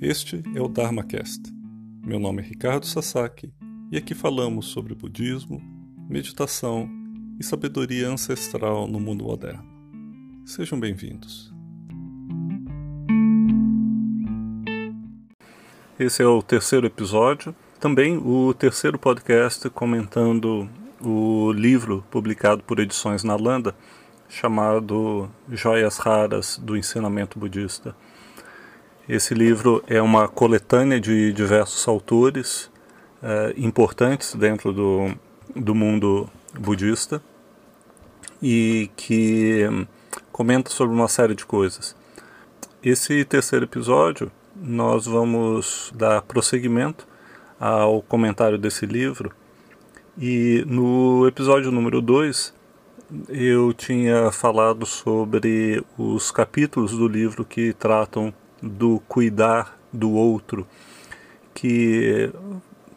Este é o DharmaCast. Meu nome é Ricardo Sasaki e aqui falamos sobre budismo, meditação e sabedoria ancestral no mundo moderno. Sejam bem-vindos. Esse é o terceiro episódio, também o terceiro podcast comentando o livro publicado por Edições Nalanda, chamado Joias Raras do Ensinamento Budista. Esse livro é uma coletânea de diversos autores eh, importantes dentro do, do mundo budista e que comenta sobre uma série de coisas. Esse terceiro episódio nós vamos dar prosseguimento ao comentário desse livro e no episódio número 2 eu tinha falado sobre os capítulos do livro que tratam do cuidar do outro, que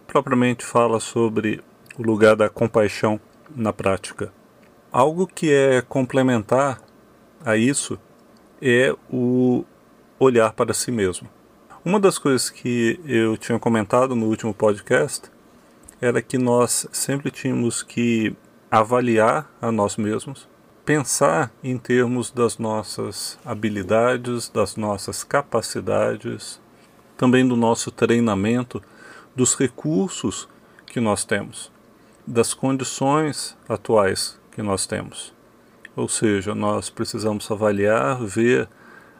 propriamente fala sobre o lugar da compaixão na prática. Algo que é complementar a isso é o olhar para si mesmo. Uma das coisas que eu tinha comentado no último podcast era que nós sempre tínhamos que avaliar a nós mesmos, pensar em termos das nossas habilidades, das nossas capacidades, também do nosso treinamento, dos recursos que nós temos, das condições atuais que nós temos. Ou seja, nós precisamos avaliar, ver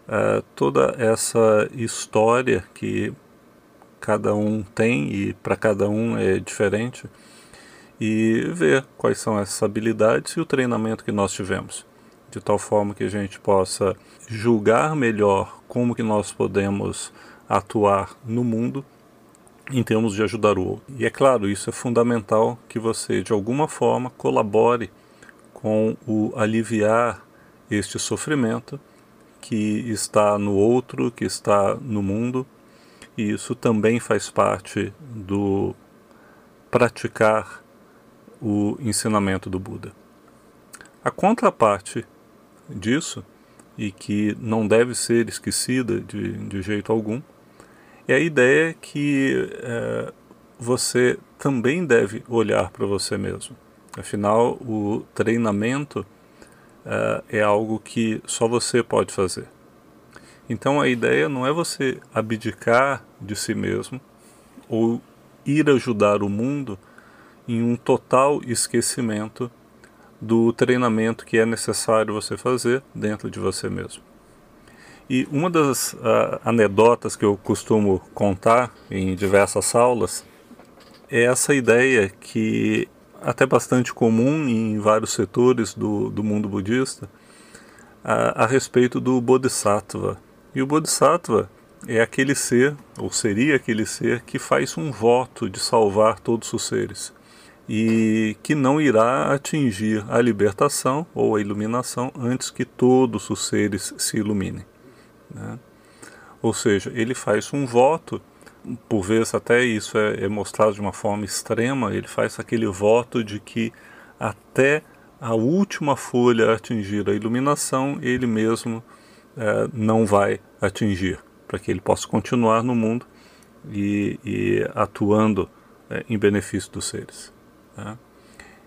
uh, toda essa história que cada um tem e para cada um é diferente e ver quais são essas habilidades e o treinamento que nós tivemos, de tal forma que a gente possa julgar melhor como que nós podemos atuar no mundo em termos de ajudar o outro. E é claro, isso é fundamental que você de alguma forma colabore com o aliviar este sofrimento que está no outro, que está no mundo, e isso também faz parte do praticar o ensinamento do Buda. A contraparte disso, e que não deve ser esquecida de, de jeito algum, é a ideia que é, você também deve olhar para você mesmo. Afinal, o treinamento é, é algo que só você pode fazer. Então a ideia não é você abdicar de si mesmo ou ir ajudar o mundo em um total esquecimento do treinamento que é necessário você fazer dentro de você mesmo. E uma das uh, anedotas que eu costumo contar em diversas aulas é essa ideia que até bastante comum em vários setores do, do mundo budista uh, a respeito do Bodhisattva. E o Bodhisattva é aquele ser, ou seria aquele ser, que faz um voto de salvar todos os seres e que não irá atingir a libertação ou a iluminação antes que todos os seres se iluminem. Né? Ou seja, ele faz um voto, por vezes até isso é, é mostrado de uma forma extrema, ele faz aquele voto de que até a última folha atingir a iluminação, ele mesmo é, não vai atingir, para que ele possa continuar no mundo e, e atuando é, em benefício dos seres. Né?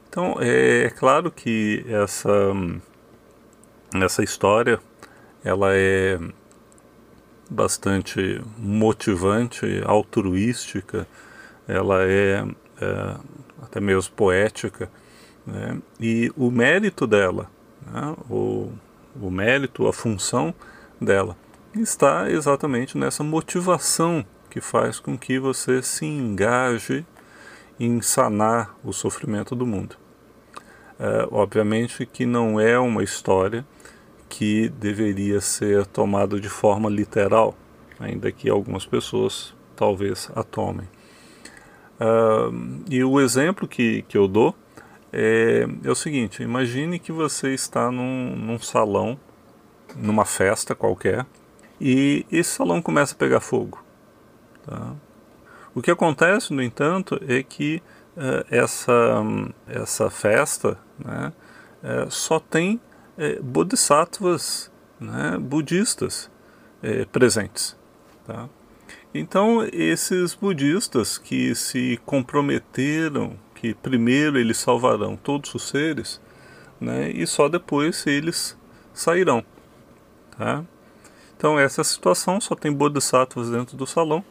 Então, é, é, claro que essa, essa história ela é bastante motivante, altruística, ela é, é até mesmo poética, né? e o mérito dela, né? o, o mérito, a função dela, está exatamente nessa motivação que faz com que você se engaje em sanar o sofrimento do mundo. É, obviamente que não é uma história que deveria ser tomada de forma literal, ainda que algumas pessoas talvez a tomem. Uh, e o exemplo que, que eu dou é, é, o seguinte: imagine que você está num, num salão, numa festa qualquer, e esse salão começa a pegar fogo. Tá? O que acontece, no entanto, é que uh, essa, essa festa né, uh, só tem uh, bodhisattvas né, budistas presentes. Tá? Então, esses budistas que se comprometeram que primeiro eles salvarão todos os seres, né, e só depois eles sairão. Tá? Então, essa situação só tem bodhisattvas dentro do salão.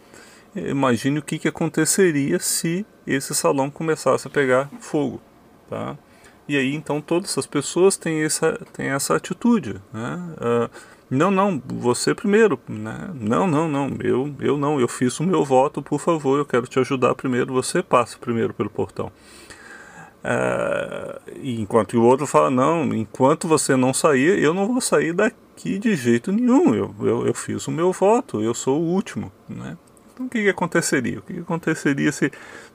Imagine o que, que aconteceria se esse salão começasse a pegar fogo. Tá? E aí, então, todas as pessoas têm essa, têm essa atitude. Né? Uh, não, não, você primeiro. Né? Não, não, não, eu, eu não, eu fiz o meu voto, por favor, eu quero te ajudar primeiro, você passa primeiro pelo portão. É, enquanto o outro fala, não, enquanto você não sair, eu não vou sair daqui de jeito nenhum, eu, eu, eu fiz o meu voto, eu sou o último. Né? Então o que, que aconteceria? O que, que aconteceria se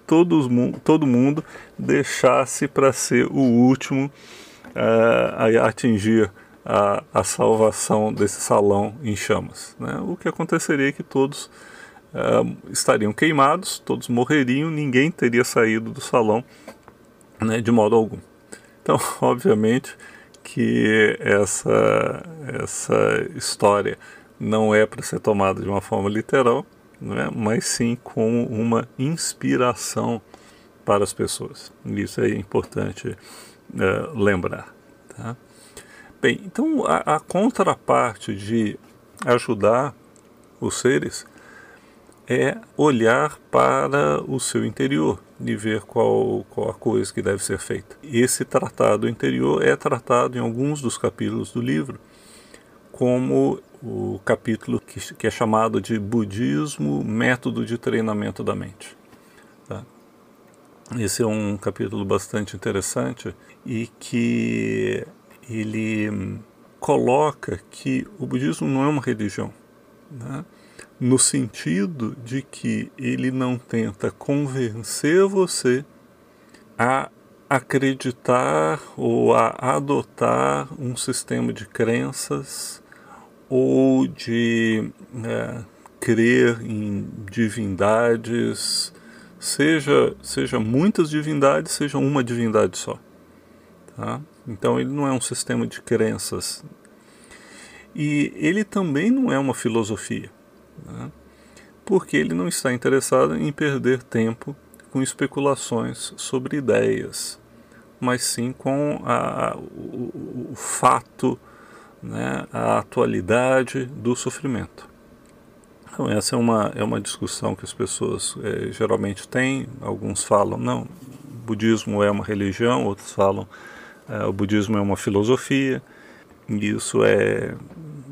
todos, todo mundo deixasse para ser o último uh, a atingir a, a salvação desse salão em chamas. Né? O que aconteceria é que todos uh, estariam queimados, todos morreriam, ninguém teria saído do salão né, de modo algum. Então, obviamente que essa, essa história não é para ser tomada de uma forma literal, né, mas sim como uma inspiração para as pessoas. Isso é importante uh, lembrar. Tá? Bem, então a, a contraparte de ajudar os seres é olhar para o seu interior e ver qual, qual a coisa que deve ser feita. Esse tratado interior é tratado em alguns dos capítulos do livro como o capítulo que, que é chamado de Budismo, Método de Treinamento da Mente. Tá? Esse é um capítulo bastante interessante e que ele coloca que o budismo não é uma religião, né? no sentido de que ele não tenta convencer você a acreditar ou a adotar um sistema de crenças ou de é, crer em divindades, seja, seja muitas divindades, seja uma divindade só. Tá? Então ele não é um sistema de crenças. E ele também não é uma filosofia, né? porque ele não está interessado em perder tempo com especulações sobre ideias, mas sim com a, o, o, fato, né, a atualidade do sofrimento. Então essa é uma, é uma discussão que as pessoas é, geralmente têm, alguns falam, não, budismo é uma religião, outros falam é, o budismo é uma filosofia, e isso é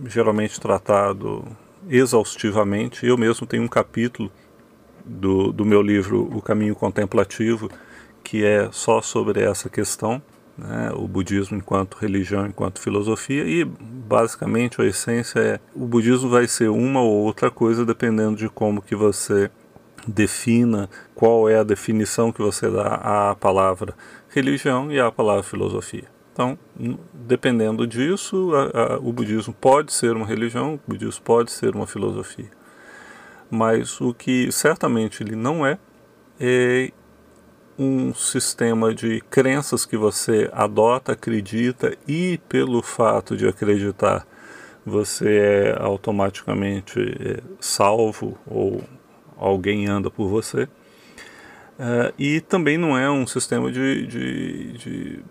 geralmente tratado exaustivamente. Eu mesmo tenho um capítulo do, do meu livro O Caminho Contemplativo que é só sobre essa questão, né, o budismo enquanto religião, enquanto filosofia, e basicamente a essência é o budismo vai ser uma ou outra coisa dependendo de como que você defina qual é a definição que você dá à palavra religião e à palavra filosofia. Então, dependendo disso, a, a, o budismo pode ser uma religião, o budismo pode ser uma filosofia. Mas o que certamente ele não é, é um sistema de crenças que você adota, acredita e, pelo fato de acreditar, você é automaticamente é, salvo ou alguém anda por você. Uh, e também não é um sistema de, de, de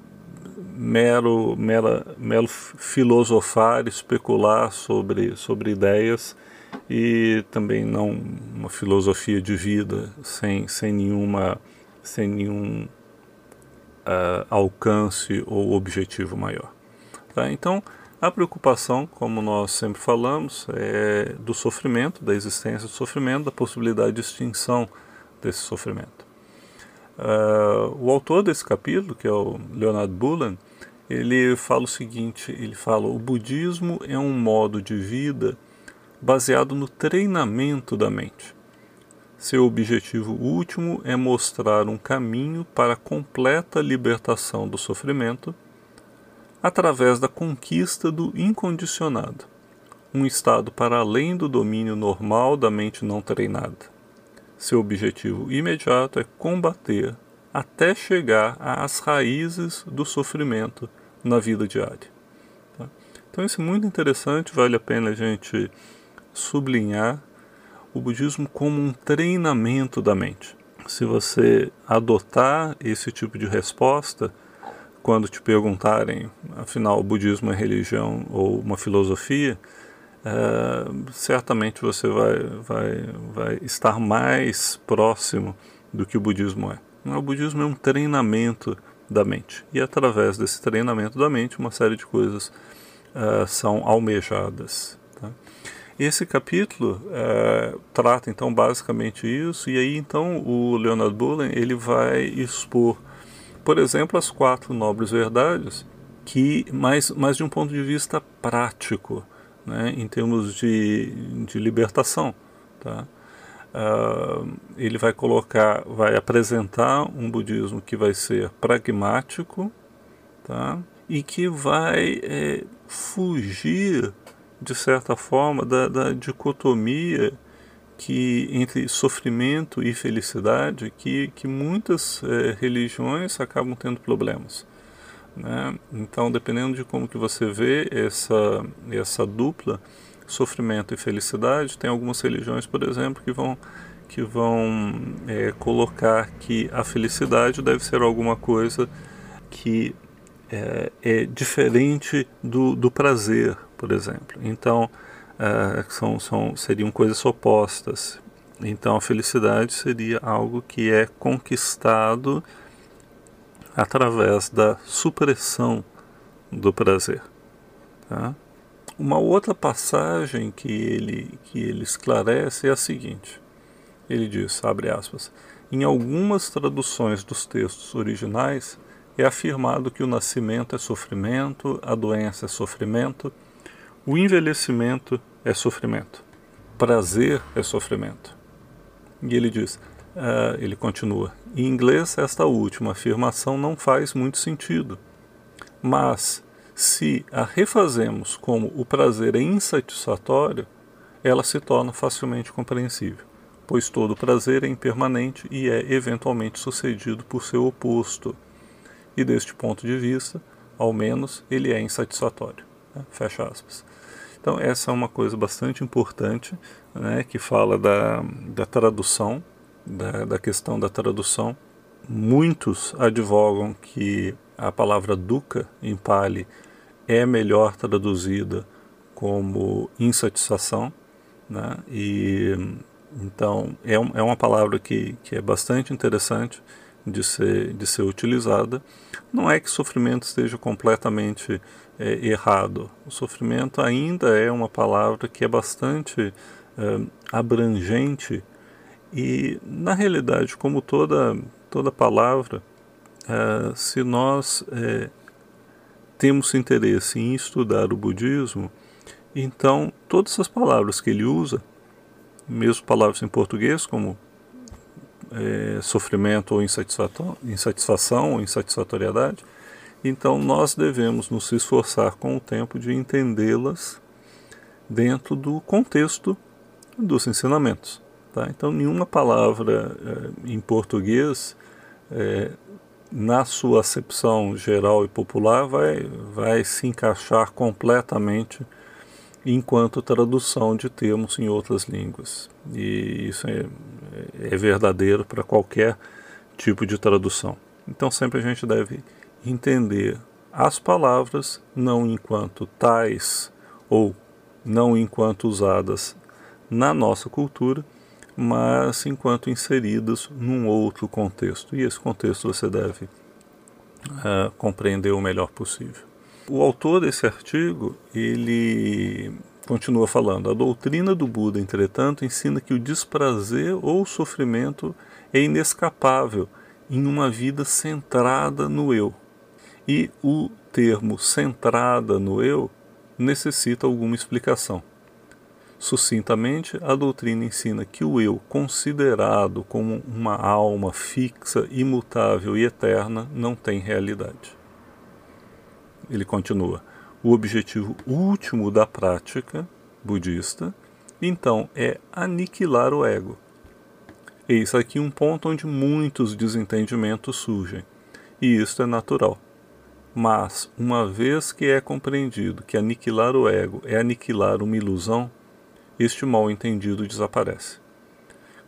mero, mera, mero filosofar, especular sobre, sobre ideias e também não uma filosofia de vida sem, sem, nenhuma, sem nenhum uh, alcance ou objetivo maior. Tá? Então, a preocupação, como nós sempre falamos, é do sofrimento, da existência do sofrimento, da possibilidade de extinção desse sofrimento. Uh, o autor desse capítulo, que é o Leonard Bullen, ele fala o seguinte: ele fala, o budismo é um modo de vida baseado no treinamento da mente. Seu objetivo último é mostrar um caminho para a completa libertação do sofrimento através da conquista do incondicionado, um estado para além do domínio normal da mente não treinada. Seu objetivo imediato é combater até chegar às raízes do sofrimento na vida diária. Tá? Então isso é muito interessante, vale a pena a gente sublinhar o budismo como um treinamento da mente. Se você adotar esse tipo de resposta, quando te perguntarem, afinal, o budismo é religião ou uma filosofia, é, certamente você vai, vai, vai estar mais próximo do que o budismo é. O budismo é um treinamento da mente. E através desse treinamento da mente, uma série de coisas uh, são almejadas. Esse capítulo uh, trata então basicamente isso, e aí então o Leonard Bullen ele vai expor, por exemplo, as quatro nobres verdades, que mais, mais de um ponto de vista prático, né, em termos de, de libertação. Tá? Uh, ele vai colocar, vai apresentar um budismo que vai ser pragmático, tá? E que vai é, fugir, de certa forma, da, da, dicotomia que entre sofrimento e felicidade, que, que muitas é, religiões acabam tendo problemas. Né? Então, dependendo de como que você vê essa, essa dupla, sofrimento e felicidade, tem algumas religiões, por exemplo, que vão, que vão é, colocar que a felicidade deve ser alguma coisa que é, é diferente do, do prazer, por exemplo. Então, é, são, são, seriam coisas opostas. Então, a felicidade seria algo que é conquistado através da supressão do prazer. Tá? Uma outra passagem que ele, que ele esclarece é a seguinte. Ele diz, abre aspas, em algumas traduções dos textos originais é afirmado que o nascimento é sofrimento, a doença é sofrimento, o envelhecimento é sofrimento, prazer é sofrimento. E ele diz, uh, ele continua, em inglês esta última afirmação não faz muito sentido, mas se a refazemos como o prazer é insatisfatório, ela se torna facilmente compreensível, pois todo prazer é impermanente e é eventualmente sucedido por seu oposto. E deste ponto de vista, ao menos, ele é insatisfatório. Né? Fecha aspas. Então, essa é uma coisa bastante importante, né, que fala da, da tradução, da, da questão da tradução. Muitos advogam que a palavra dukkha em Pali é melhor traduzida como insatisfação, né? E então é, um, é uma palavra que, que é bastante interessante de ser, de ser utilizada. Não é que sofrimento esteja completamente é, errado. O sofrimento ainda é uma palavra que é bastante é, abrangente e, na realidade, como toda, toda palavra, é, se nós é, temos interesse em estudar o budismo, então todas as palavras que ele usa, mesmo palavras em português como é, sofrimento ou insatisfação, insatisfação ou insatisfatoriedade, então nós devemos nos esforçar com o tempo de entendê-las dentro do contexto dos ensinamentos. Tá? Então nenhuma palavra é, em português é, na sua acepção geral e popular, vai, vai se encaixar completamente enquanto tradução de termos em outras línguas. E isso é, é verdadeiro para qualquer tipo de tradução. Então sempre a gente deve entender as palavras não enquanto tais ou não enquanto usadas na nossa cultura, mas enquanto inseridas num outro contexto. E esse contexto você deve uh, compreender o melhor possível. O autor desse artigo, ele continua falando, a doutrina do Buda, entretanto, ensina que o desprazer ou sofrimento é inescapável em uma vida centrada no eu. E o termo centrada no eu necessita alguma explicação. Sucintamente, a doutrina ensina que o eu, considerado como uma alma fixa, imutável e eterna, não tem realidade. Ele continua: o objetivo último da prática budista, então, é aniquilar o ego. Eis aqui um ponto onde muitos desentendimentos surgem, e isto é natural. Mas, uma vez que é compreendido que aniquilar o ego é aniquilar uma ilusão, este mal entendido desaparece.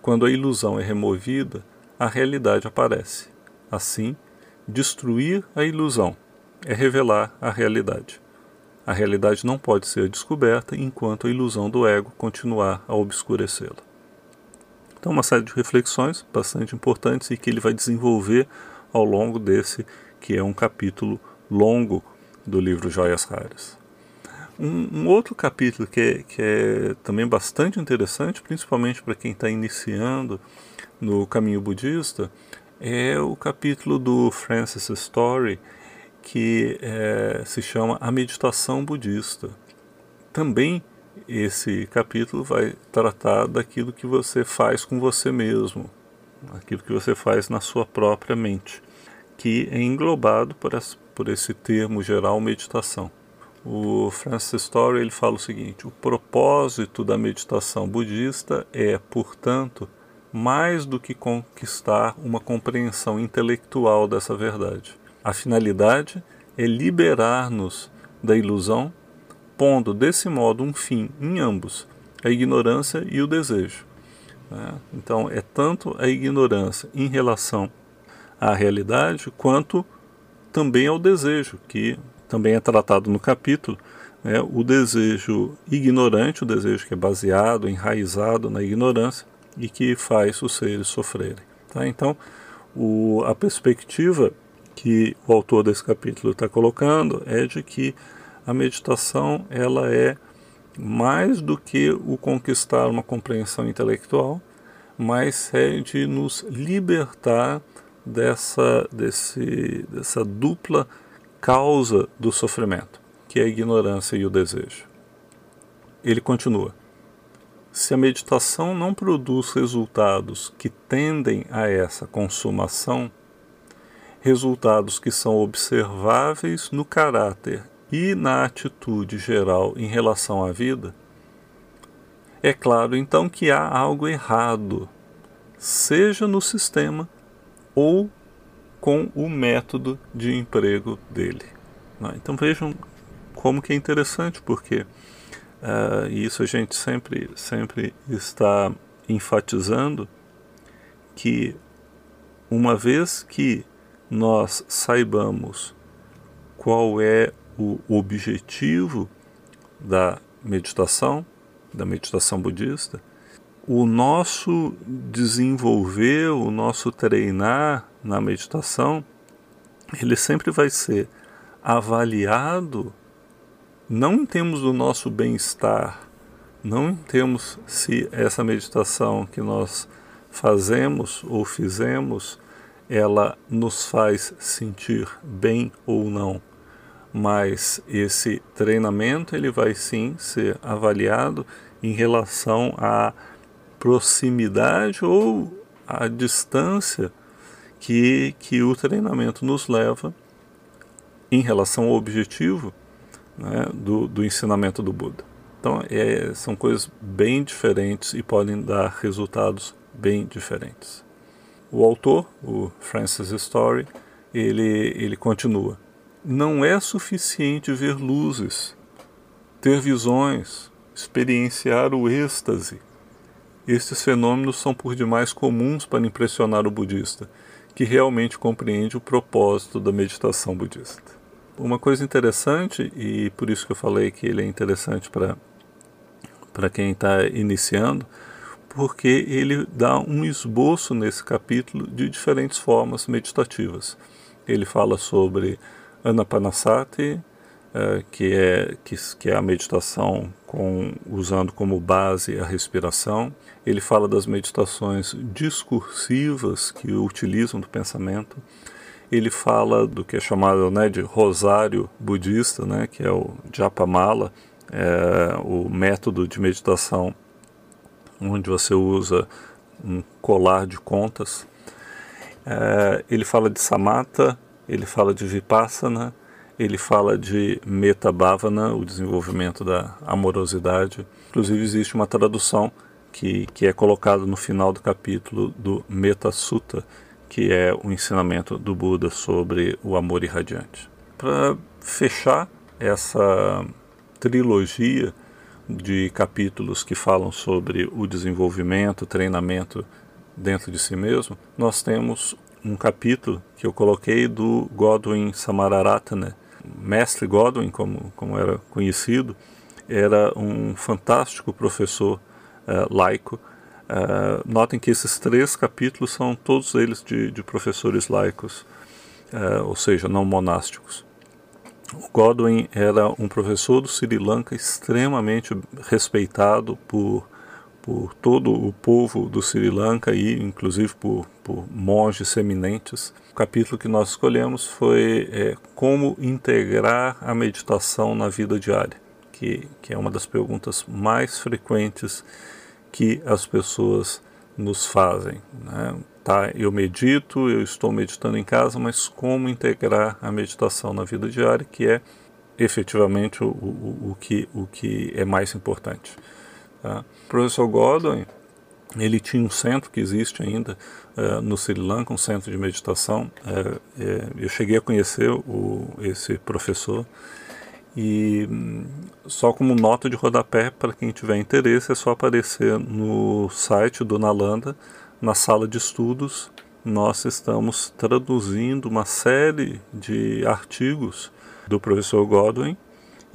quando a ilusão é removida, a realidade aparece. Assim, destruir a ilusão é revelar a realidade. A realidade não pode ser descoberta enquanto a ilusão do ego continuar a obscurecê-la. Então, uma série de reflexões bastante importantes e que ele vai desenvolver ao longo desse, que é um capítulo longo do livro Joias Raras. Um, um outro capítulo que é, que é também bastante interessante, principalmente para quem está iniciando no caminho budista, é o capítulo do Francis Story, que é, se chama A Meditação Budista. Também esse capítulo vai tratar daquilo que você faz com você mesmo, aquilo que você faz na sua própria mente, que é englobado por, por esse termo geral meditação. O Francis Story ele fala o seguinte: o propósito da meditação budista é, portanto, mais do que conquistar uma compreensão intelectual dessa verdade a finalidade é liberar-nos da ilusão, pondo desse modo um fim em ambos, a ignorância e o desejo. Né? Então, é tanto a ignorância em relação à realidade, quanto também ao desejo, que também é tratado no capítulo, né? o desejo ignorante, o desejo que é baseado, enraizado na ignorância e que faz os seres sofrerem. Tá? Então, o, a perspectiva que o autor desse capítulo está colocando é de que a meditação ela é mais do que o conquistar uma compreensão intelectual, mas é de nos libertar dessa, desse, dessa dupla causa do sofrimento, que é a ignorância e o desejo. Ele continua: se a meditação não produz resultados que tendem a essa consumação, resultados que são observáveis no caráter e na atitude geral em relação à vida, é claro então que há algo errado, seja no sistema ou com o método de emprego dele. Né? Então vejam como que é interessante, porque uh, isso a gente sempre, sempre está enfatizando que uma vez que nós saibamos qual é o objetivo da meditação, da meditação budista, o nosso desenvolver, o nosso treinar na meditação, ele sempre vai ser avaliado não em termos do nosso bem-estar, não em termos se essa meditação que nós fazemos ou fizemos ela nos faz sentir bem ou não, mas esse treinamento ele vai sim ser avaliado em relação à proximidade ou à distância que, que o treinamento nos leva em relação ao objetivo né, do, do ensinamento do Buda. Então, é, são coisas bem diferentes e podem dar resultados bem diferentes. O autor, o Francis Story, ele, ele continua. Não é suficiente ver luzes, ter visões, experienciar o êxtase. Estes fenômenos são por demais comuns para impressionar o budista, que realmente compreende o propósito da meditação budista. Uma coisa interessante, e por isso que eu falei que ele é interessante para quem está iniciando, porque ele dá um esboço nesse capítulo de diferentes formas meditativas. Ele fala sobre Anapanasati, eh, que, é, que, que é a meditação com, usando como base a respiração. Ele fala das meditações discursivas que utilizam do pensamento. Ele fala do que é chamado né, de rosário budista, né, que é o Japamala, é, o método de meditação onde você usa um colar de contas. É, ele fala de samatha, ele fala de vipassana, ele fala de metabhavana, o desenvolvimento da amorosidade. Inclusive existe uma tradução que, que é colocada no final do capítulo do Metta Sutta, que é o ensinamento do Buda sobre o amor irradiante. Para fechar essa trilogia de capítulos que falam sobre o desenvolvimento, treinamento dentro de si mesmo, nós temos um capítulo que eu coloquei do Godwin Samararatne, mestre Godwin, como, como era conhecido, era um fantástico professor uh, laico. Uh, notem que esses três capítulos são todos eles de, de professores laicos, uh, ou seja, não monásticos. O Godwin era um professor do Sri Lanka extremamente respeitado por, por todo o povo do Sri Lanka e inclusive por, por monges eminentes. O capítulo que nós escolhemos foi é, como integrar a meditação na vida diária, que, que é uma das perguntas mais frequentes que as pessoas nos fazem. Né? Tá, eu medito, eu estou meditando em casa, mas como integrar a meditação na vida diária, que é efetivamente o, o, o, que, o que é mais importante. Tá? O professor Godwin, ele tinha um centro que existe ainda uh, no Sri Lanka, um centro de meditação. Uh, uh, eu cheguei a conhecer o, esse professor e hum, só como nota de rodapé, para quem tiver interesse, é só aparecer no site do Nalanda, na sala de estudos, nós estamos traduzindo uma série de artigos do professor Godwin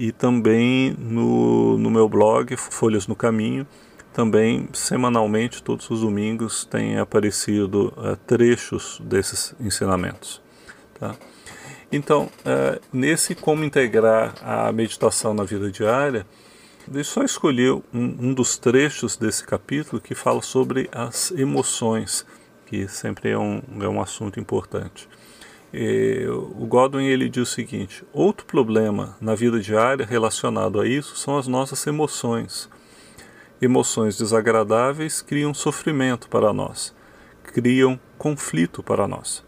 e também no, no meu blog Folhas no Caminho, também semanalmente, todos os domingos, tem aparecido uh, trechos desses ensinamentos. Tá? Então, uh, nesse como integrar a meditação na vida diária, Deixa eu só escolher um, um dos trechos desse capítulo que fala sobre as emoções, que sempre é um, é um assunto importante. O Godwin ele diz o seguinte: outro problema na vida diária relacionado a isso são as nossas emoções. Emoções desagradáveis criam sofrimento para nós, criam conflito para nós.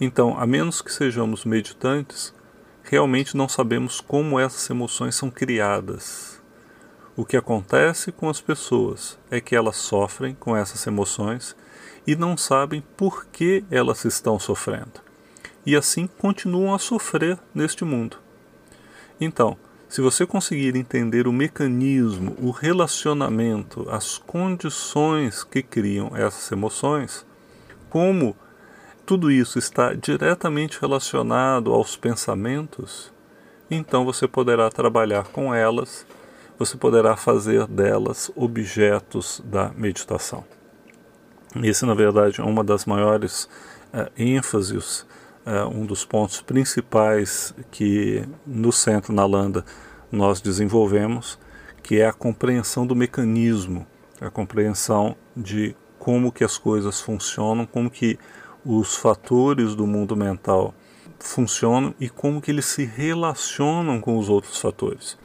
Então, a menos que sejamos meditantes, realmente não sabemos como essas emoções são criadas, o que acontece com as pessoas é que elas sofrem com essas emoções e não sabem por que elas estão sofrendo. E assim continuam a sofrer neste mundo. Então, se você conseguir entender o mecanismo, o relacionamento, as condições que criam essas emoções, como tudo isso está diretamente relacionado aos pensamentos, então você poderá trabalhar com elas você poderá fazer delas objetos da meditação. Esse, na verdade, é uma das maiores uh, ênfases, uh, um dos pontos principais que no Centro Nalanda nós desenvolvemos, que é a compreensão do mecanismo, a compreensão de como que as coisas funcionam, como que os fatores do mundo mental funcionam e como que eles se relacionam com os outros fatores.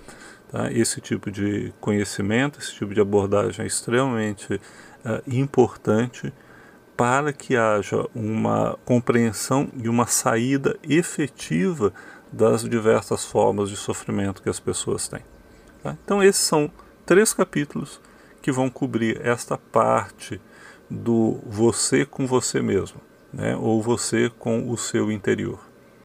Tá? Esse tipo de conhecimento, esse tipo de abordagem é extremamente uh, importante para que haja uma compreensão e uma saída efetiva das diversas formas de sofrimento que as pessoas têm. Tá? Então, esses são três capítulos que vão cobrir esta parte do você com você mesmo, né? ou você com o seu interior.